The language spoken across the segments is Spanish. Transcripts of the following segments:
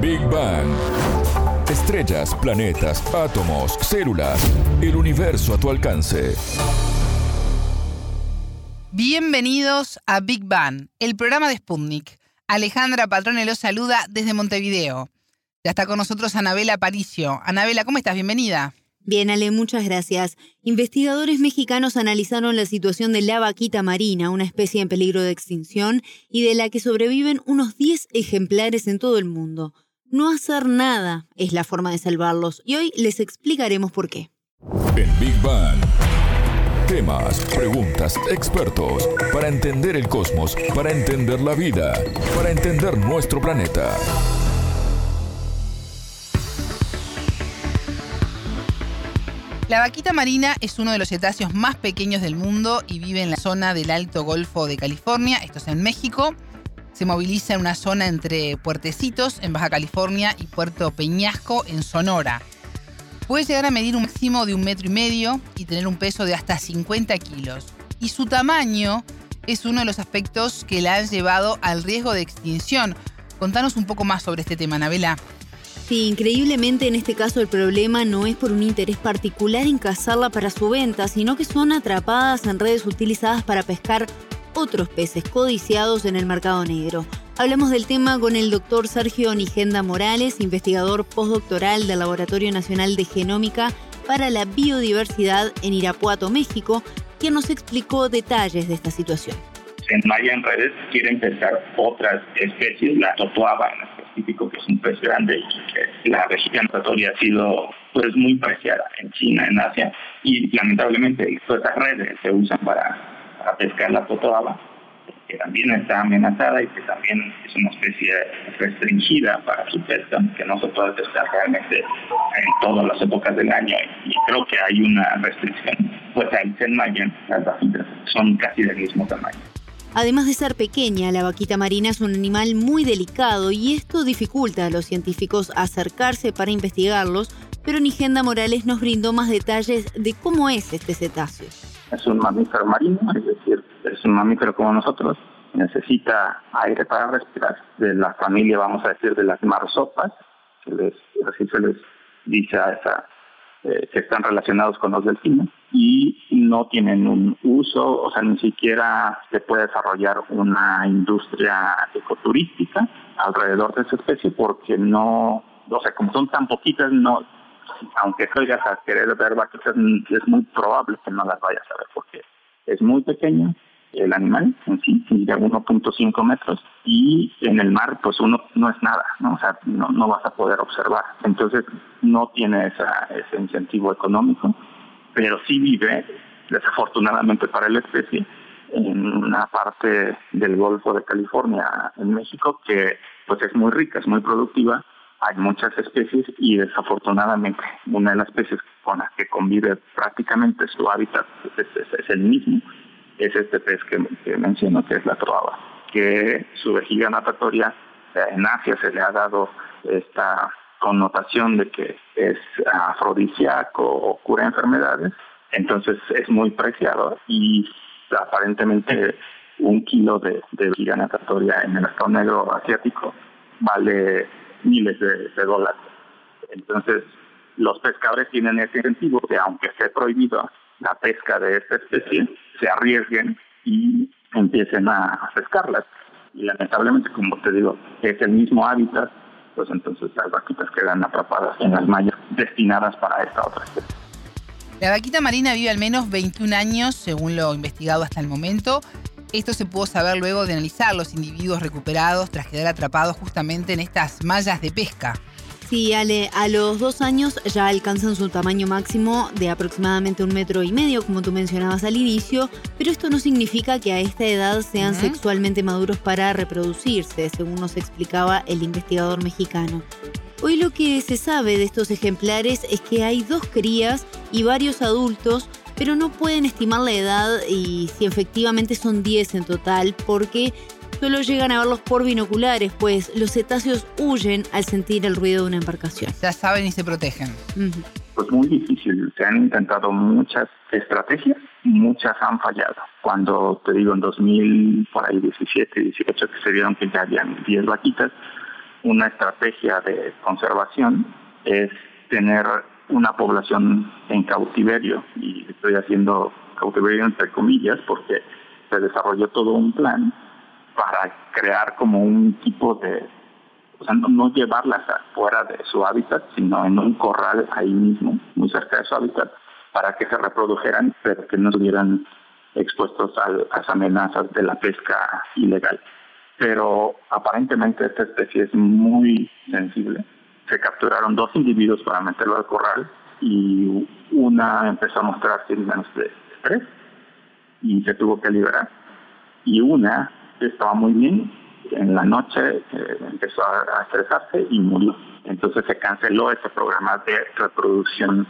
Big Bang. Estrellas, planetas, átomos, células, el universo a tu alcance. Bienvenidos a Big Bang, el programa de Sputnik. Alejandra Patrone los saluda desde Montevideo. Ya está con nosotros Anabela Paricio. Anabela, ¿cómo estás? Bienvenida. Bien, Ale, muchas gracias. Investigadores mexicanos analizaron la situación de la vaquita marina, una especie en peligro de extinción y de la que sobreviven unos 10 ejemplares en todo el mundo. No hacer nada es la forma de salvarlos y hoy les explicaremos por qué. En Big Bang. Temas, preguntas, expertos, para entender el cosmos, para entender la vida, para entender nuestro planeta. La vaquita marina es uno de los cetáceos más pequeños del mundo y vive en la zona del Alto Golfo de California, esto es en México. Se moviliza en una zona entre Puertecitos, en Baja California, y Puerto Peñasco, en Sonora. Puede llegar a medir un máximo de un metro y medio y tener un peso de hasta 50 kilos. Y su tamaño es uno de los aspectos que la han llevado al riesgo de extinción. Contanos un poco más sobre este tema, Anabela. Sí, increíblemente en este caso el problema no es por un interés particular en cazarla para su venta, sino que son atrapadas en redes utilizadas para pescar otros peces codiciados en el mercado negro. Hablamos del tema con el doctor Sergio Nigenda Morales, investigador postdoctoral del Laboratorio Nacional de Genómica para la Biodiversidad en Irapuato, México, quien nos explicó detalles de esta situación. En Maya en redes quieren pescar otras especies, la totoaba en específico, que es un pez grande la región natatoria ha sido pues muy preciada en China, en Asia, y lamentablemente todas esas redes se usan para, pescar la totoaba, que también está amenazada y que también es una especie restringida para su pesca, que no se puede pescar realmente en todas las épocas del año, y creo que hay una restricción. Pues al ser mayan, las vaquitas son casi del mismo tamaño. Además de ser pequeña, la vaquita marina es un animal muy delicado y esto dificulta a los científicos acercarse para investigarlos, pero Nigenda Morales nos brindó más detalles de cómo es este cetáceo. Es un mamífero marino, es decir, es un mamífero como nosotros, necesita aire para respirar, de la familia, vamos a decir, de las marsopas, así se les dice a esa eh, que están relacionados con los delfines y no tienen un uso, o sea, ni siquiera se puede desarrollar una industria ecoturística alrededor de esa especie porque no, o sea, como son tan poquitas, no, aunque salgas a querer ver vaquitas, es muy probable que no las vayas a ver porque es muy pequeña el animal en sí, de 1.5 metros, y en el mar pues uno no es nada, ¿no? O sea, no, no vas a poder observar. Entonces no tiene esa, ese incentivo económico, pero sí vive, desafortunadamente para la especie, en una parte del Golfo de California, en México, que pues es muy rica, es muy productiva, hay muchas especies y desafortunadamente una de las especies con las que convive prácticamente su hábitat es, el mismo, es este pez que, menciono, que es la troaba, que su vejiga natatoria en Asia se le ha dado esta connotación de que es afrodisíaco o cura enfermedades, entonces es muy preciado y aparentemente un kilo de, vejiga natatoria en el mercado negro asiático vale miles de, de dólares. Entonces, los pescadores tienen ese incentivo que aunque esté prohibido la pesca de esta especie, se arriesguen y empiecen a pescarlas. Y lamentablemente, como te digo, es el mismo hábitat, pues entonces las vaquitas quedan atrapadas en las mallas destinadas para esta otra especie. La vaquita marina vive al menos 21 años, según lo investigado hasta el momento. Esto se pudo saber luego de analizar los individuos recuperados tras quedar atrapados justamente en estas mallas de pesca. Sí, Ale, a los dos años ya alcanzan su tamaño máximo de aproximadamente un metro y medio, como tú mencionabas al inicio, pero esto no significa que a esta edad sean sexualmente maduros para reproducirse, según nos explicaba el investigador mexicano. Hoy lo que se sabe de estos ejemplares es que hay dos crías y varios adultos, pero no pueden estimar la edad y si efectivamente son 10 en total, porque solo llegan a verlos por binoculares, pues los cetáceos huyen al sentir el ruido de una embarcación. Ya saben y se protegen. Pues muy difícil. Se han intentado muchas estrategias, muchas han fallado. Cuando te digo en 2017, 18 que se vieron que ya habían 10 vaquitas, una estrategia de conservación es tener una población en cautiverio, y estoy haciendo cautiverio entre comillas porque se desarrolló todo un plan para crear como un tipo de, o sea, no, llevarlas fuera de su hábitat, sino en un corral ahí mismo, muy cerca de su hábitat, para que se reprodujeran, pero que no estuvieran expuestos a las amenazas de la pesca ilegal. Pero aparentemente esta especie es muy sensible. Se capturaron dos individuos para meterlo al corral y una empezó a mostrar signos de estrés y se tuvo que liberar. Y una estaba muy bien, en la noche eh, empezó a, estresarse y murió. Entonces se canceló ese programa de reproducción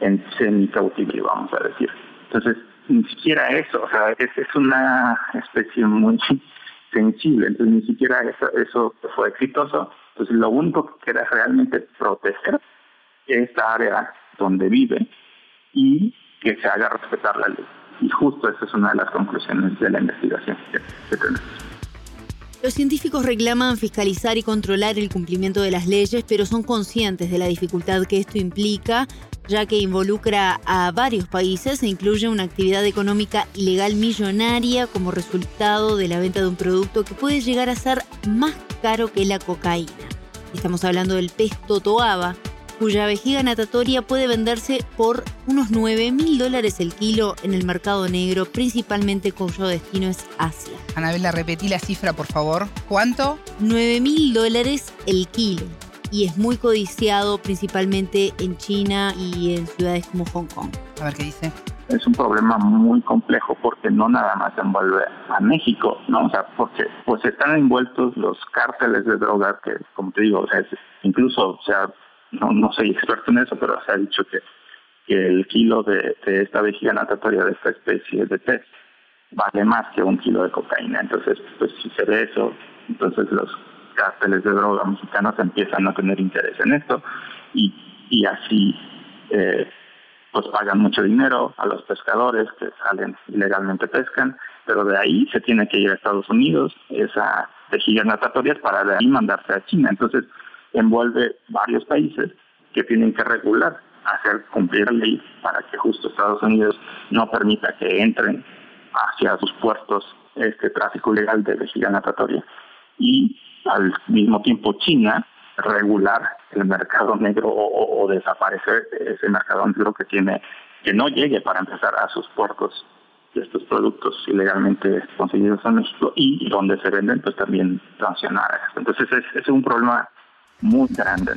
en semi-cautiverio, vamos a decir. Entonces, ni siquiera eso, o sea, es, es una especie muy sensible, entonces ni siquiera eso, eso fue exitoso. Entonces, lo único que queda realmente proteger esta área donde vive y que se haga respetar la ley. Y justo esa es una de las conclusiones de la investigación que, tenemos. Los científicos reclaman fiscalizar y controlar el cumplimiento de las leyes, pero son conscientes de la dificultad que esto implica, ya que involucra a varios países e incluye una actividad económica ilegal millonaria como resultado de la venta de un producto que puede llegar a ser más caro que la cocaína. Estamos hablando del pez totoaba, cuya vejiga natatoria puede venderse por unos 9 mil dólares el kilo en el mercado negro, principalmente cuyo destino es Asia. Anabela, repetí la cifra, por favor. ¿Cuánto? 9 mil dólares el kilo. Y es muy codiciado principalmente en China y en ciudades como Hong Kong. A ver qué dice es un problema muy complejo porque no nada más envuelve a México, ¿no? O sea, porque pues están envueltos los cárteles de drogas que, como te digo, o sea, incluso, o sea, no, no soy experto en eso, pero se ha dicho que, que el kilo de, esta vejiga natatoria de esta especie de pez vale más que un kilo de cocaína. Entonces, pues si se ve eso, entonces los cárteles de droga mexicanos empiezan a tener interés en esto y, y así eh, pues pagan mucho dinero a los pescadores que salen ilegalmente pescan, pero de ahí se tiene que ir a Estados Unidos esa vejiga natatoria para de ahí mandarse a China. Entonces, envuelve varios países que tienen que regular, hacer cumplir la ley para que justo Estados Unidos no permita que entren hacia sus puertos este tráfico ilegal de vejiga natatoria y al mismo tiempo China regular el mercado negro o, desaparecer ese mercado negro que tiene que no llegue para empezar a sus puertos de estos productos ilegalmente conseguidos en México y donde se venden pues también sancionar. Entonces es, es un problema muy grande.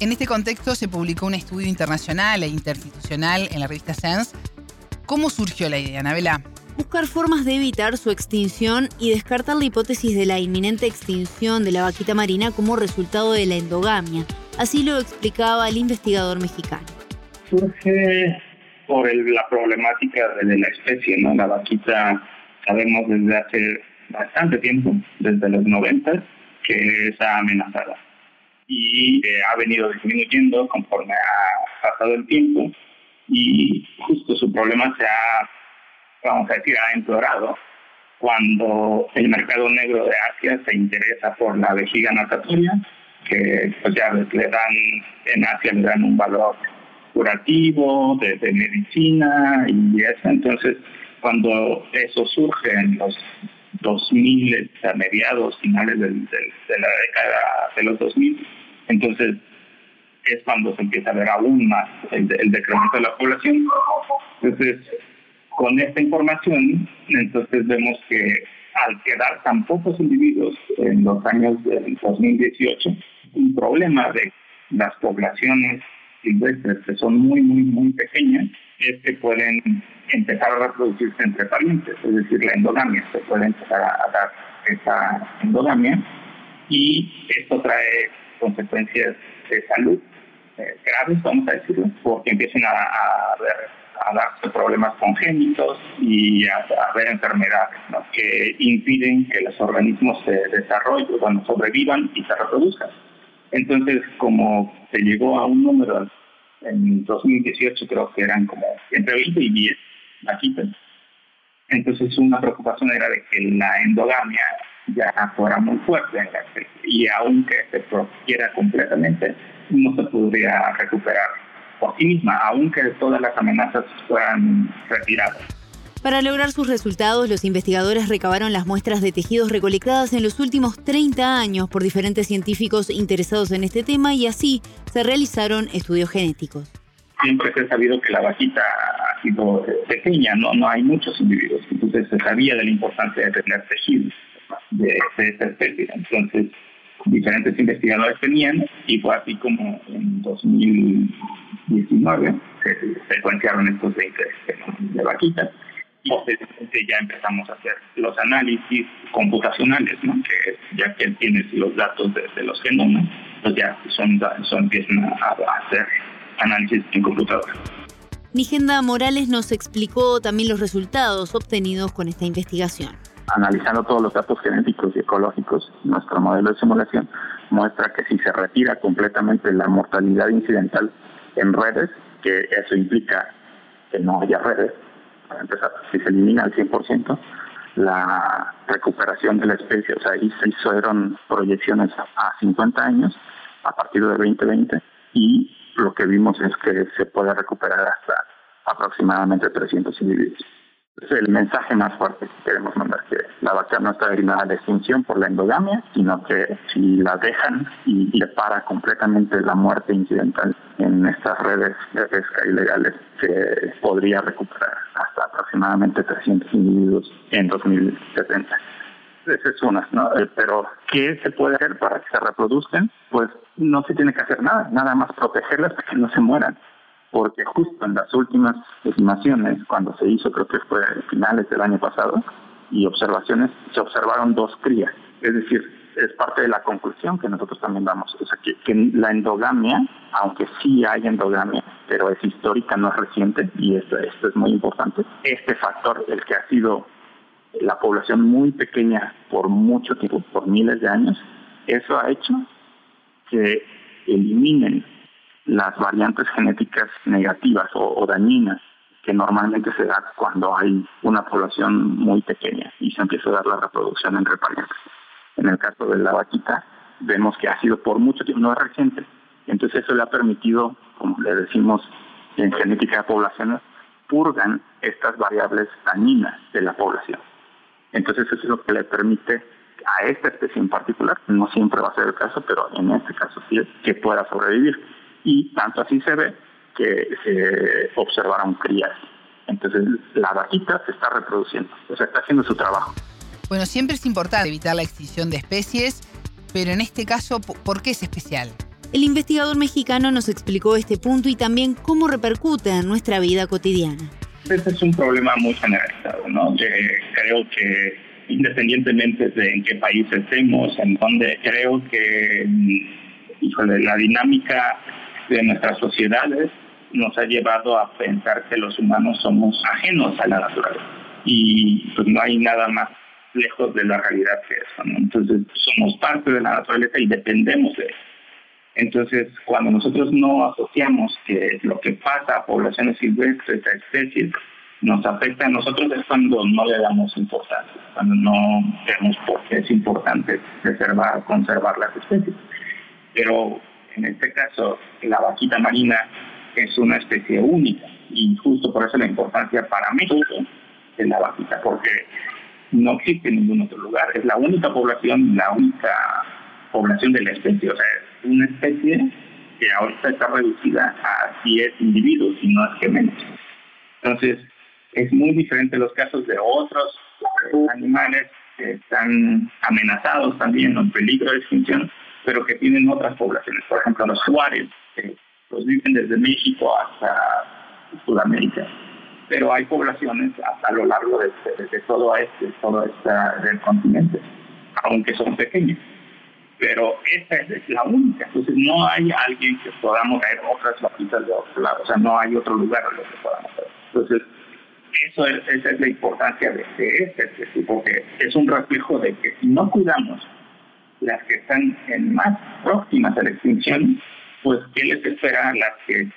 En este contexto se publicó un estudio internacional e interinstitucional en la revista Sense. ¿Cómo surgió la idea, Anabela? Buscar formas de evitar su extinción y descartar la hipótesis de la inminente extinción de la vaquita marina como resultado de la endogamia. Así lo explicaba el investigador mexicano. Surge por la problemática de la especie, ¿no? La vaquita sabemos desde hace bastante tiempo, desde los 90, que está amenazada y eh, ha venido disminuyendo conforme ha pasado el tiempo y justo su problema se ha, vamos a decir, ha empeorado cuando el mercado negro de Asia se interesa por la vejiga natatoria, que pues ya le dan, en Asia le dan un valor curativo, de, medicina y eso. Entonces, cuando eso surge en los 2000, a mediados, finales de la década de los 2000, entonces es cuando se empieza a ver aún más el, decremento de la población. Entonces, con esta información, entonces vemos que al quedar tan pocos individuos en los años del 2018, un problema de las poblaciones silvestres que son muy, muy, muy pequeñas, es que pueden empezar a reproducirse entre parientes, es decir, la endogamia, se puede empezar a dar esa endogamia y esto trae consecuencias de salud eh, graves, vamos a decirlo, porque empiezan a, a, darse problemas congénitos y a, haber enfermedades que impiden que los organismos se desarrollen, bueno, sobrevivan y se reproduzcan. Entonces, como se llegó a un número en 2018, creo que eran como entre 20 y 10 vaquitas. Entonces, una preocupación era de que la endogamia ya fuera muy fuerte en la. Y aunque se protegiera completamente, no se podría recuperar por sí misma, aunque todas las amenazas fueran retiradas. Para lograr sus resultados, los investigadores recabaron las muestras de tejidos recolectadas en los últimos 30 años por diferentes científicos interesados en este tema y así se realizaron estudios genéticos. Siempre se ha sabido que la vaquita ha sido pequeña, no, no hay muchos individuos, entonces se sabía de la importancia de tener tejidos de, esta especie. Entonces, diferentes investigadores tenían y fue así como en 2019 se secuenciaron estos 20 de vaquitas y ya empezamos a hacer los análisis computacionales, ¿no? que ya que tienes los datos de, los genomas, pues ya son, son empiezan a, hacer análisis en computadora. Nigenda Morales nos explicó también los resultados obtenidos con esta investigación. Analizando todos los datos genéticos y ecológicos, nuestro modelo de simulación muestra que si se retira completamente la mortalidad incidental en redes, que eso implica que no haya redes, para empezar, si se elimina al 100%, la recuperación de la especie, o sea, ahí se hicieron proyecciones a 50 años a partir de 2020 y lo que vimos es que se puede recuperar hasta aproximadamente 300 individuos. Es el mensaje más fuerte que queremos mandar, que la vaca no está destinada a la extinción por la endogamia, sino que si la dejan y le para completamente la muerte incidental en estas redes de pesca ilegales, se podría recuperar hasta aproximadamente 300 individuos en 2070. Esa es una, ¿no? Eh, pero, ¿qué se puede hacer para que se reproduzcan? Pues no se tiene que hacer nada, nada más protegerlas para que no se mueran porque justo en las últimas estimaciones, cuando se hizo, creo que fue finales del año pasado, y observaciones, se observaron dos crías. Es decir, es parte de la conclusión que nosotros también damos. O sea, que, la endogamia, aunque sí hay endogamia, pero es histórica, no es reciente, y esto, esto es muy importante, este factor, el que ha sido la población muy pequeña por mucho tiempo, por miles de años, eso ha hecho que eliminen las variantes genéticas negativas o, dañinas que normalmente se da cuando hay una población muy pequeña y se empieza a dar la reproducción entre parientes. En el caso de la vaquita, vemos que ha sido por mucho tiempo, no es reciente. Entonces eso le ha permitido, como le decimos en genética de poblaciones, purgan estas variables dañinas de la población. Entonces eso es lo que le permite a esta especie en particular, no siempre va a ser el caso, pero en este caso sí que pueda sobrevivir y tanto así se ve que se observaron crías. Entonces la vaquita se está reproduciendo, o sea, está haciendo su trabajo. Bueno, siempre es importante evitar la extinción de especies, pero en este caso, ¿por qué es especial? El investigador mexicano nos explicó este punto y también cómo repercute en nuestra vida cotidiana. Este es un problema muy generalizado, ¿no? creo que independientemente de en qué país estemos, en donde creo que, híjole, la dinámica de nuestras sociedades nos ha llevado a pensar que los humanos somos ajenos a la naturaleza y pues no hay nada más lejos de la realidad que eso. Entonces somos parte de la naturaleza y dependemos de eso. Entonces, cuando nosotros no asociamos que lo que pasa a poblaciones silvestres, a especies, nos afecta a nosotros es cuando no le damos importancia, cuando no vemos por qué es importante preservar, conservar las especies. Pero en este caso la vaquita marina es una especie única. Y justo por eso la importancia para México de la vaquita, porque no existe en ningún otro lugar, es la única población, la única población de la especie, o sea, es una especie que ahorita está reducida a 10 individuos y no es que menos. Entonces, es muy diferente los casos de otros animales que están amenazados también o en peligro de extinción, pero que tienen otras poblaciones. Por ejemplo, los Juárez, que pues, viven desde México hasta Sudamérica, pero hay poblaciones a, lo largo de, todo este, todo este del continente, aunque son pequeños. Pero esta es la única, entonces no hay alguien que podamos ver otras vaquitas de otro lado, o sea, no hay otro lugar en lo que podamos ver. Entonces, eso es, esa es la importancia de, este, porque es un reflejo de que si no cuidamos las que están en más próximas a la extinción, pues ¿qué les espera a las que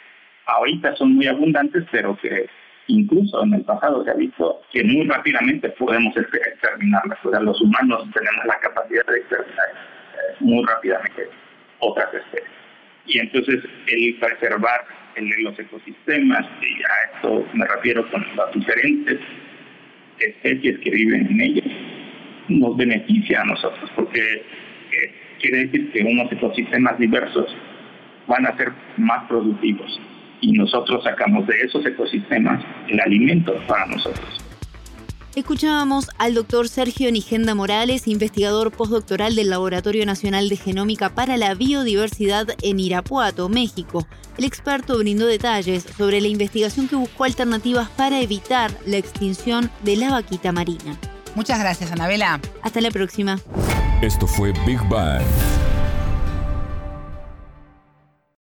ahorita son muy abundantes, pero que incluso en el pasado se ha visto que muy rápidamente podemos exterminarlas. O sea, los humanos tenemos la capacidad de exterminar eh, muy rápidamente otras especies. Y entonces el preservar los ecosistemas, y a esto me refiero con las diferentes especies que viven en ellos, nos beneficia a nosotros, porque quiere decir que unos ecosistemas diversos van a ser más productivos y nosotros sacamos de esos ecosistemas el alimento para nosotros. Escuchábamos al doctor Sergio Nigenda Morales, investigador postdoctoral del Laboratorio Nacional de Genómica para la Biodiversidad en Irapuato, México. El experto brindó detalles sobre la investigación que buscó alternativas para evitar la extinción de la vaquita marina. Muchas gracias, Anabela. Hasta la próxima. Esto fue Big Bang